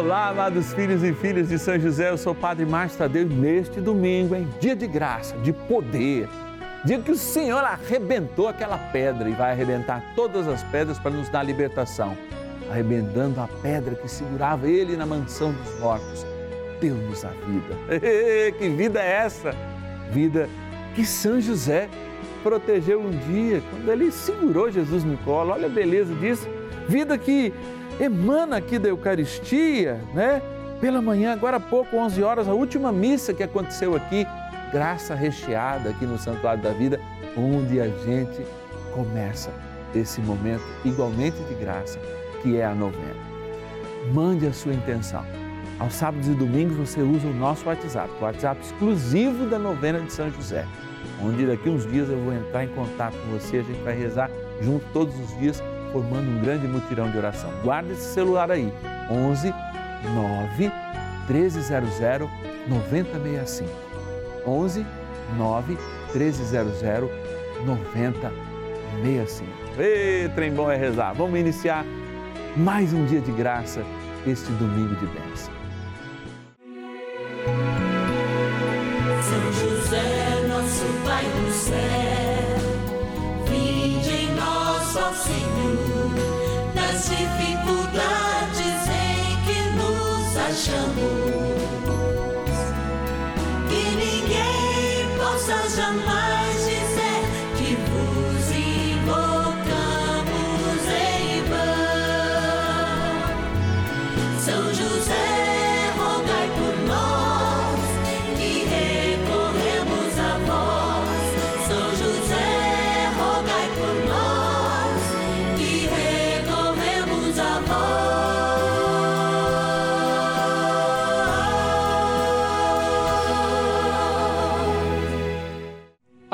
Olá, amados filhos e filhas de São José, eu sou o Padre Márcio Tadeu neste domingo, em dia de graça, de poder, dia que o Senhor arrebentou aquela pedra e vai arrebentar todas as pedras para nos dar libertação, arrebentando a pedra que segurava ele na mansão dos mortos, deu-nos a vida. que vida é essa? Vida que São José protegeu um dia, quando ele segurou Jesus no colo, olha a beleza disso, vida que emana aqui da Eucaristia, né? Pela manhã, agora há pouco, 11 horas, a última missa que aconteceu aqui, graça recheada aqui no Santuário da Vida, onde a gente começa esse momento igualmente de graça, que é a novena. Mande a sua intenção. Aos sábados e domingos você usa o nosso WhatsApp, o WhatsApp exclusivo da novena de São José, onde daqui uns dias eu vou entrar em contato com você, a gente vai rezar junto todos os dias formando um grande mutirão de oração. Guarde esse celular aí, 11 9 1300 9065. 11 9 1300 9065. Ê, trem bom é rezar. Vamos iniciar mais um dia de graça, este domingo de bênção.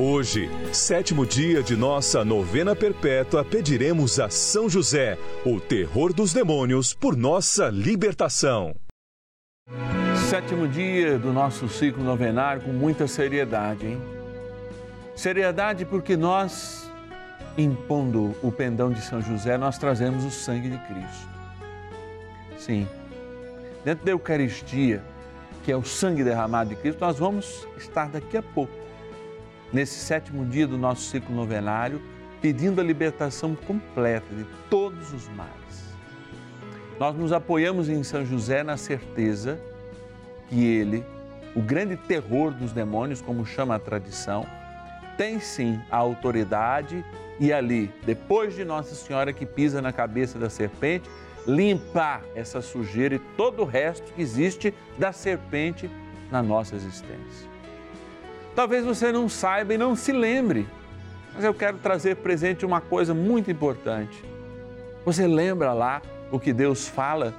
Hoje, sétimo dia de nossa novena perpétua, pediremos a São José, o terror dos demônios, por nossa libertação. Sétimo dia do nosso ciclo novenário com muita seriedade, hein? Seriedade porque nós, impondo o pendão de São José, nós trazemos o sangue de Cristo. Sim, dentro da Eucaristia, que é o sangue derramado de Cristo, nós vamos estar daqui a pouco, nesse sétimo dia do nosso ciclo novenário, pedindo a libertação completa de todos os males. Nós nos apoiamos em São José na certeza que ele, o grande terror dos demônios, como chama a tradição, tem sim a autoridade e ali, depois de Nossa Senhora que pisa na cabeça da serpente, limpar essa sujeira e todo o resto que existe da serpente na nossa existência. Talvez você não saiba e não se lembre, mas eu quero trazer presente uma coisa muito importante. Você lembra lá o que Deus fala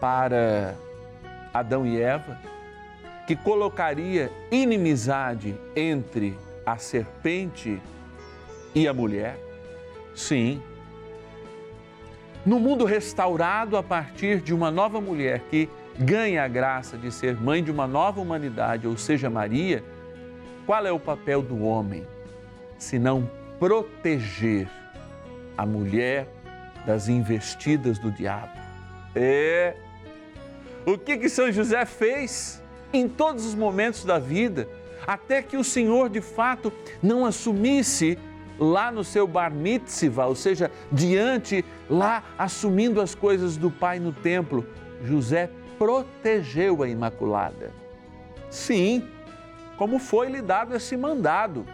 para Adão e Eva? Que colocaria inimizade entre a serpente e a mulher? Sim, no mundo restaurado a partir de uma nova mulher que ganha a graça de ser mãe de uma nova humanidade, ou seja, Maria, qual é o papel do homem? Se não proteger a mulher das investidas do diabo. É. O que que São José fez em todos os momentos da vida, até que o Senhor de fato não assumisse lá no seu bar mitzvah, ou seja, diante, lá assumindo as coisas do Pai no templo, José protegeu a Imaculada. Sim, como foi lhe dado esse mandado.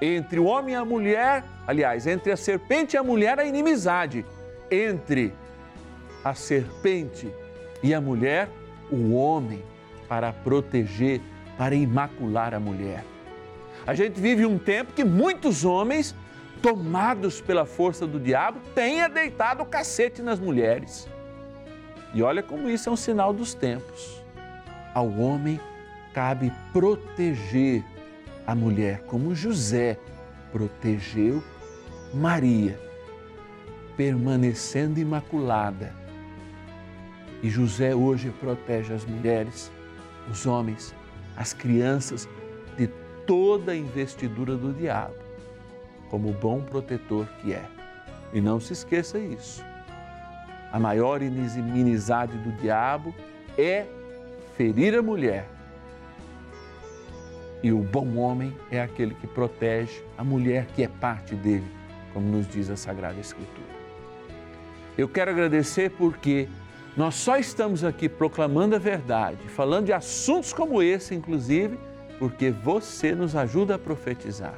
Entre o homem e a mulher, aliás, entre a serpente e a mulher, a inimizade. Entre a serpente e a mulher, o homem, para proteger, para imacular a mulher. A gente vive um tempo que muitos homens, tomados pela força do diabo, têm deitado o cacete nas mulheres. E olha como isso é um sinal dos tempos. Ao homem cabe proteger a mulher, como José protegeu Maria, permanecendo imaculada. E José hoje protege as mulheres, os homens, as crianças de toda a investidura do diabo, como bom protetor que é. E não se esqueça isso. A maior inimizade do diabo é ferir a mulher. E o bom homem é aquele que protege a mulher que é parte dele, como nos diz a Sagrada Escritura. Eu quero agradecer porque nós só estamos aqui proclamando a verdade, falando de assuntos como esse, inclusive, porque você nos ajuda a profetizar,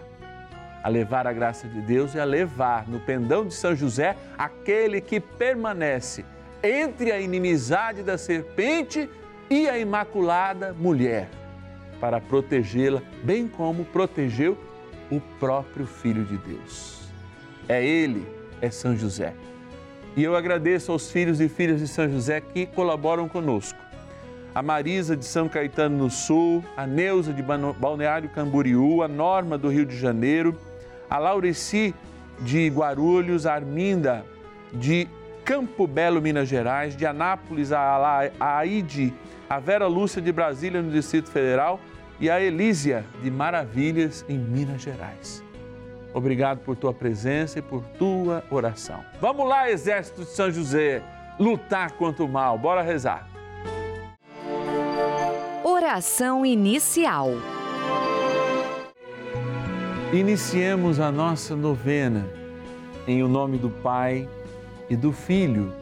a levar a graça de Deus e a levar no pendão de São José aquele que permanece entre a inimizade da serpente e a imaculada mulher, para protegê-la, bem como protegeu o próprio Filho de Deus. É Ele, é São José e eu agradeço aos filhos e filhas de São José que colaboram conosco. A Marisa de São Caetano no Sul, a Neuza de Balneário Camboriú, a Norma do Rio de Janeiro, a Laureci de Guarulhos, a Arminda de Campo Belo, Minas Gerais, de Anápolis, a Aide, a Vera Lúcia de Brasília, no Distrito Federal, e a Elísia de Maravilhas, em Minas Gerais. Obrigado por tua presença e por tua oração. Vamos lá, exército de São José, lutar contra o mal. Bora rezar. Oração inicial. Iniciemos a nossa novena em o nome do Pai e do Filho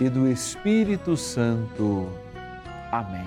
e do Espírito Santo. Amém.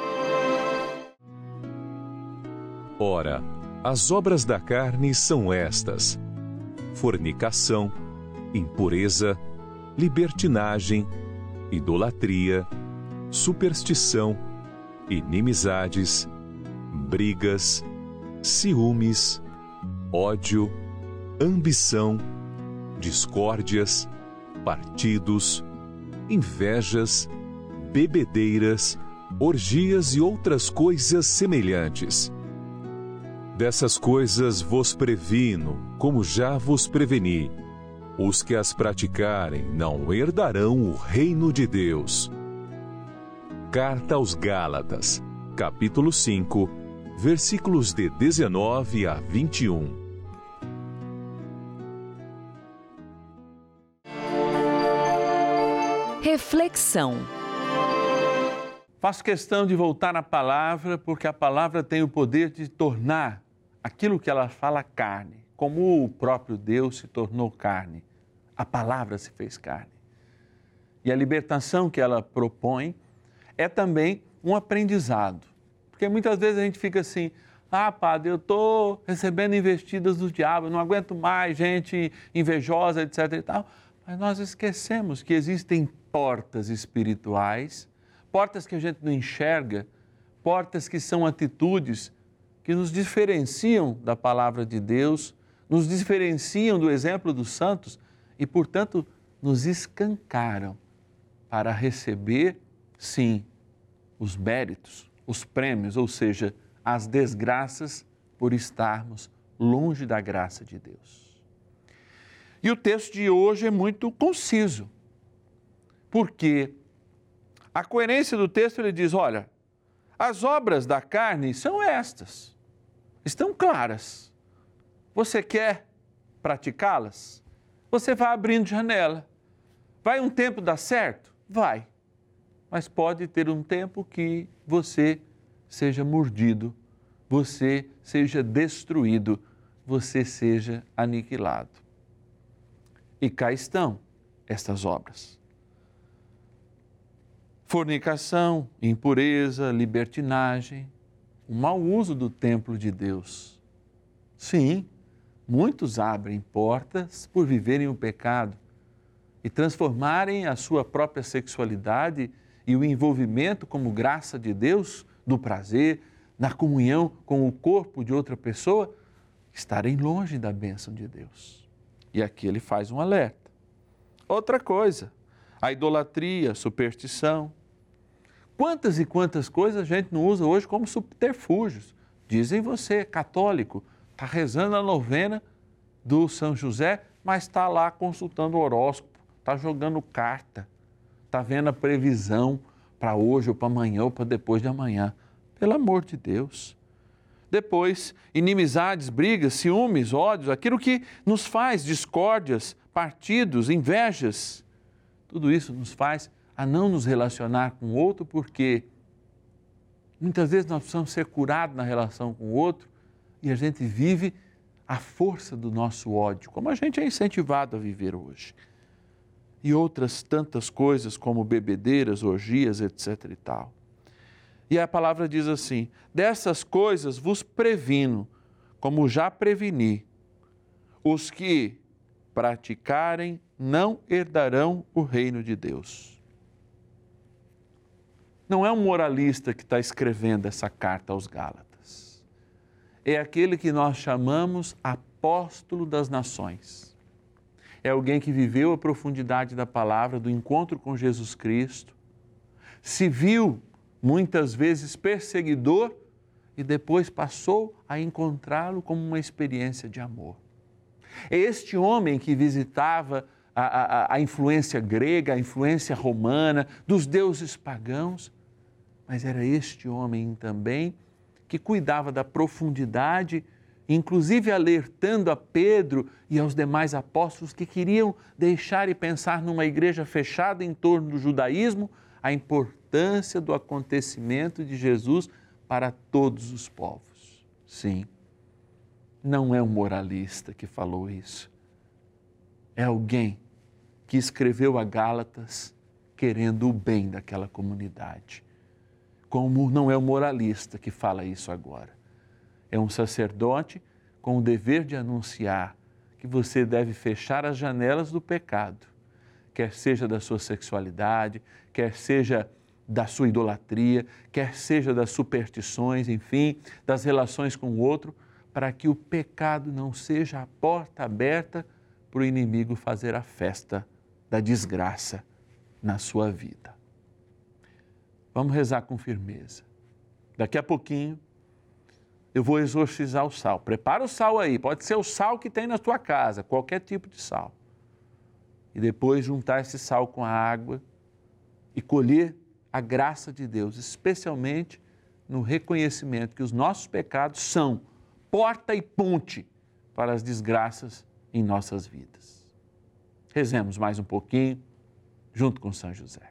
Ora, as obras da carne são estas: fornicação, impureza, libertinagem, idolatria, superstição, inimizades, brigas, ciúmes, ódio, ambição, discórdias, partidos, invejas, bebedeiras, orgias e outras coisas semelhantes. Dessas coisas vos previno, como já vos preveni. Os que as praticarem não herdarão o reino de Deus. Carta aos Gálatas, capítulo 5, versículos de 19 a 21. Reflexão. Faço questão de voltar à palavra, porque a palavra tem o poder de tornar aquilo que ela fala carne, como o próprio Deus se tornou carne. A palavra se fez carne. E a libertação que ela propõe é também um aprendizado. Porque muitas vezes a gente fica assim, ah, padre, eu estou recebendo investidas do diabo, não aguento mais gente invejosa, etc. e tal. Mas nós esquecemos que existem portas espirituais, portas que a gente não enxerga, portas que são atitudes que nos diferenciam da palavra de Deus, nos diferenciam do exemplo dos santos e, portanto, nos escancaram para receber, sim, os méritos, os prêmios, ou seja, as desgraças por estarmos longe da graça de Deus. E o texto de hoje é muito conciso, porque a coerência do texto ele diz: olha, as obras da carne são estas, estão claras. Você quer praticá-las? Você vai abrindo janela. Vai um tempo dar certo? Vai. Mas pode ter um tempo que você seja mordido, você seja destruído, você seja aniquilado. E cá estão estas obras: fornicação, impureza, libertinagem, o mau uso do templo de Deus. Sim, muitos abrem portas por viverem o pecado e transformarem a sua própria sexualidade e o envolvimento como graça de Deus, do prazer, na comunhão com o corpo de outra pessoa, estarem longe da bênção de Deus. E aqui ele faz um alerta. Outra coisa, a idolatria, a superstição. Quantas e quantas coisas a gente não usa hoje como subterfúgios? Dizem você, católico, está rezando a novena do São José, mas está lá consultando o horóscopo, está jogando carta, está vendo a previsão para hoje ou para amanhã ou para depois de amanhã. Pelo amor de Deus. Depois, inimizades, brigas, ciúmes, ódios, aquilo que nos faz discórdias, partidos, invejas. Tudo isso nos faz a não nos relacionar com o outro, porque muitas vezes nós precisamos ser curados na relação com o outro e a gente vive a força do nosso ódio, como a gente é incentivado a viver hoje. E outras tantas coisas como bebedeiras, orgias, etc e tal. E a palavra diz assim: dessas coisas vos previno, como já preveni. Os que praticarem não herdarão o reino de Deus. Não é um moralista que está escrevendo essa carta aos Gálatas. É aquele que nós chamamos apóstolo das nações. É alguém que viveu a profundidade da palavra, do encontro com Jesus Cristo, se viu muitas vezes perseguidor, e depois passou a encontrá-lo como uma experiência de amor. É este homem que visitava a, a, a, influência grega, a influência romana, dos deuses pagãos, mas era este homem também que cuidava da profundidade, inclusive alertando a Pedro e aos demais apóstolos que queriam deixar e pensar numa igreja fechada em torno do judaísmo, a importância do acontecimento de Jesus para todos os povos. Sim, não é um moralista que falou isso. É alguém que escreveu a Gálatas querendo o bem daquela comunidade. Como não é um moralista que fala isso agora. É um sacerdote com o dever de anunciar que você deve fechar as janelas do pecado quer seja da sua sexualidade, quer seja da sua idolatria, quer seja das superstições, enfim, das relações com o outro, para que o pecado não seja a porta aberta para o inimigo fazer a festa da desgraça na sua vida. Vamos rezar com firmeza. Daqui a pouquinho eu vou exorcizar o sal. Prepara o sal aí, pode ser o sal que tem na tua casa, qualquer tipo de sal. E depois juntar esse sal com a água e colher a graça de Deus, especialmente no reconhecimento que os nossos pecados são porta e ponte para as desgraças em nossas vidas. Rezemos mais um pouquinho junto com São José.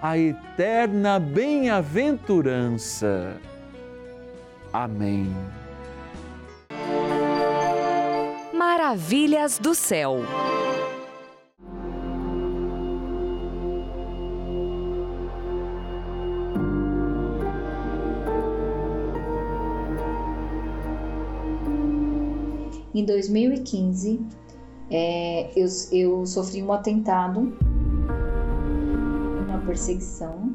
a eterna bem-aventurança. Amém. Maravilhas do céu. Em 2015, é, eu, eu sofri um atentado, perseguição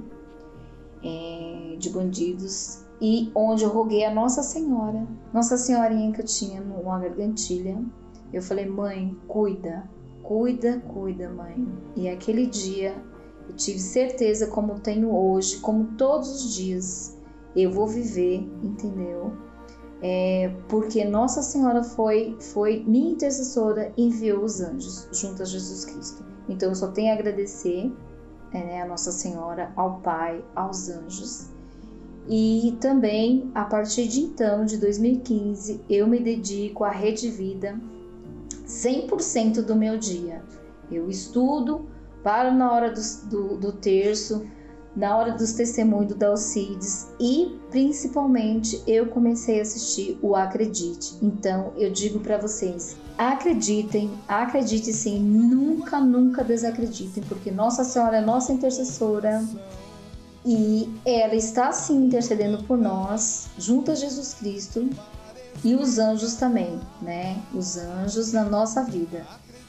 é, de bandidos e onde eu roguei a Nossa Senhora, Nossa Senhorinha que eu tinha numa gargantilha. Eu falei, mãe, cuida, cuida, cuida, mãe. E aquele dia eu tive certeza, como tenho hoje, como todos os dias, eu vou viver, entendeu? é, porque Nossa Senhora foi, foi minha intercessora e enviou os anjos junto a Jesus Cristo. Então eu só tenho a agradecer né, a Nossa Senhora, ao Pai, aos anjos. E também, a partir de então, de 2015, eu me dedico à Rede Vida 100% do meu dia. Eu estudo, paro na hora do, do, do terço, na hora dos testemunhos do Dalcides e principalmente eu comecei a assistir o Acredite. Então eu digo para vocês, acreditem, acreditem sim, nunca, nunca desacreditem, porque Nossa Senhora é nossa intercessora e ela está sim intercedendo por nós, junto a Jesus Cristo e os anjos também, né? Os anjos na nossa vida.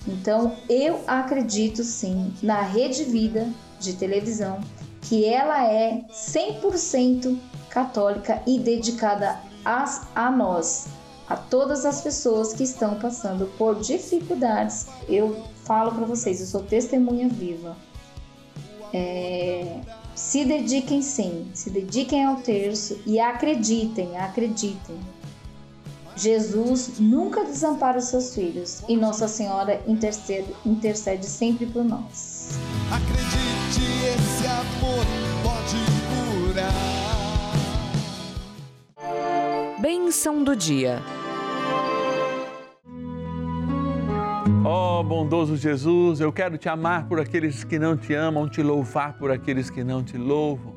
Então eu acredito sim na Rede Vida de televisão que ela é 100% católica e dedicada a, a nós, a todas as pessoas que estão passando por dificuldades. Eu falo para vocês, eu sou testemunha viva. É, se dediquem sim, se dediquem ao terço e acreditem, acreditem. Jesus nunca desampara os seus filhos e Nossa Senhora intercede, intercede sempre por nós. Acredite, esse amor pode curar. Bem Bênção do dia. Ó oh, bondoso Jesus, eu quero te amar por aqueles que não te amam, te louvar por aqueles que não te louvam.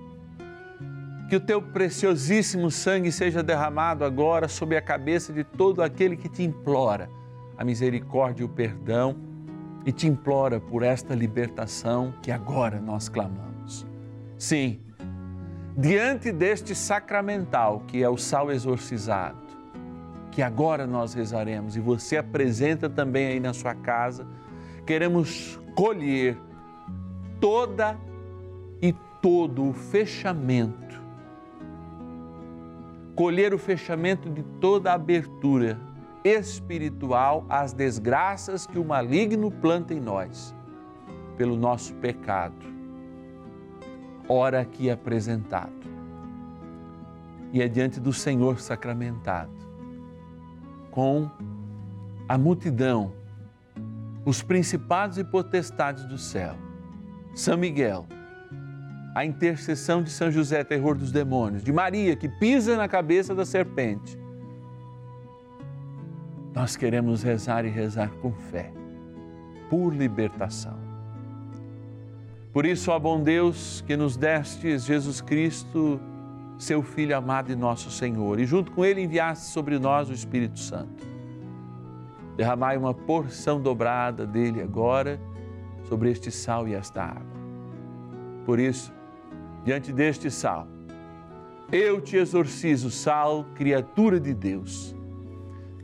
Que o teu preciosíssimo sangue seja derramado agora sobre a cabeça de todo aquele que te implora a misericórdia e o perdão e te implora por esta libertação que agora nós clamamos. Sim, diante deste sacramental que é o sal exorcizado, que agora nós rezaremos e você apresenta também aí na sua casa, queremos colher toda e todo o fechamento, colher o fechamento de toda a abertura espiritual às desgraças que o maligno planta em nós, pelo nosso pecado, ora aqui apresentado, e é diante do Senhor sacramentado. Com a multidão, os principados e potestades do céu, São Miguel, a intercessão de São José, terror dos demônios, de Maria, que pisa na cabeça da serpente. Nós queremos rezar e rezar com fé, por libertação. Por isso, ó bom Deus, que nos destes Jesus Cristo, seu Filho amado e nosso Senhor, e junto com ele enviaste sobre nós o Espírito Santo. Derramai uma porção dobrada dele agora sobre este sal e esta água. Por isso, diante deste sal, eu te exorcizo, sal, criatura de Deus,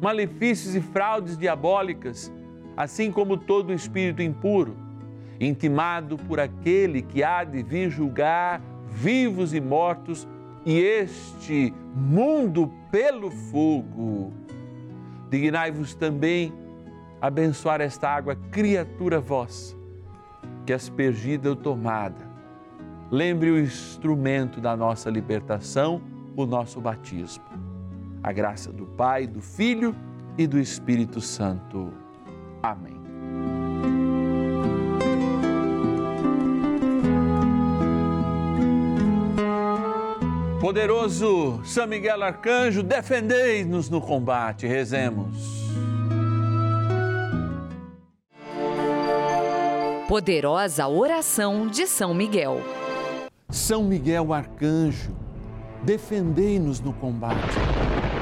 malefícios e fraudes diabólicas, assim como todo espírito impuro intimado por aquele que há de vir julgar vivos e mortos e este mundo pelo fogo. Dignai-vos também abençoar esta água, criatura vossa, que aspergida ou tomada, lembre o instrumento da nossa libertação, o nosso batismo. A graça do Pai, do Filho e do Espírito Santo. Amém. Poderoso São Miguel Arcanjo, defendei-nos no combate. Rezemos. Poderosa oração de São Miguel. São Miguel Arcanjo, defendei-nos no combate.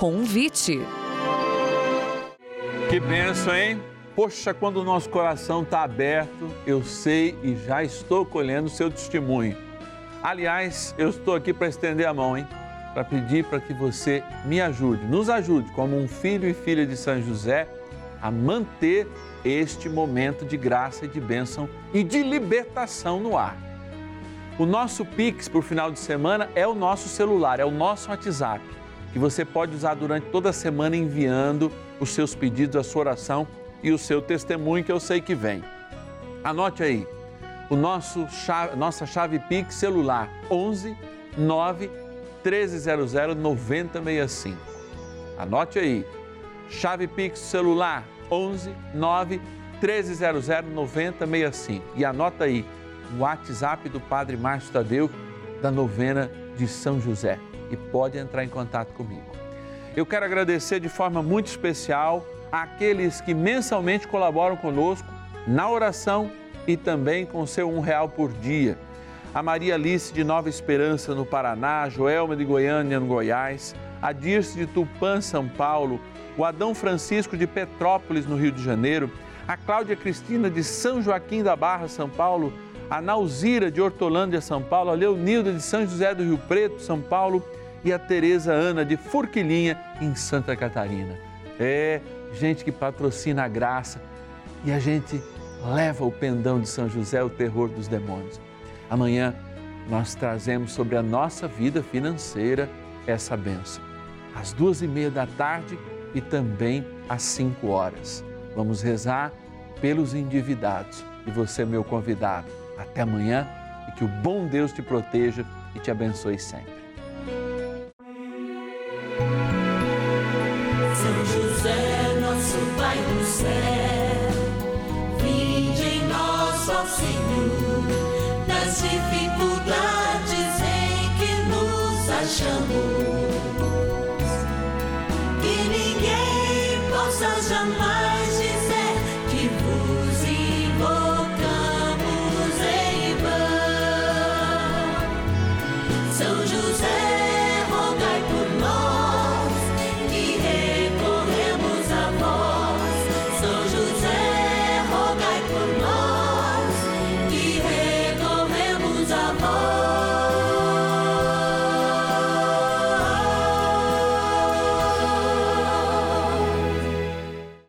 Convite. Que benção, hein? Poxa, quando o nosso coração está aberto, eu sei e já estou colhendo o seu testemunho Aliás, eu estou aqui para estender a mão, hein? Para pedir para que você me ajude, nos ajude, como um filho e filha de São José, a manter este momento de graça e de bênção e de libertação no ar. O nosso Pix por final de semana é o nosso celular, é o nosso WhatsApp, que você pode usar durante toda a semana enviando os seus pedidos, a sua oração e o seu testemunho que eu sei que vem. Anote aí o nosso chave, nossa chave Pix celular 11 9 1300 9065. Anote aí. Chave Pix celular 11 9 1300 9065. E anota aí o WhatsApp do Padre Márcio Tadeu da novena de São José e pode entrar em contato comigo. Eu quero agradecer de forma muito especial àqueles que mensalmente colaboram conosco na oração e também com seu um real por dia. A Maria Alice de Nova Esperança, no Paraná, Joelma de Goiânia, no Goiás, a Dirce de Tupã, São Paulo, o Adão Francisco de Petrópolis, no Rio de Janeiro, a Cláudia Cristina de São Joaquim da Barra, São Paulo, a Nauzira de Hortolândia, São Paulo, a Leonilda de São José do Rio Preto, São Paulo e a Tereza Ana de Forquilinha, em Santa Catarina. É, gente que patrocina a graça e a gente leva o pendão de São José, o terror dos demônios. Amanhã nós trazemos sobre a nossa vida financeira essa benção. Às duas e meia da tarde e também às cinco horas. Vamos rezar pelos endividados. E você, meu convidado, até amanhã e que o bom Deus te proteja e te abençoe sempre. Pai do céu,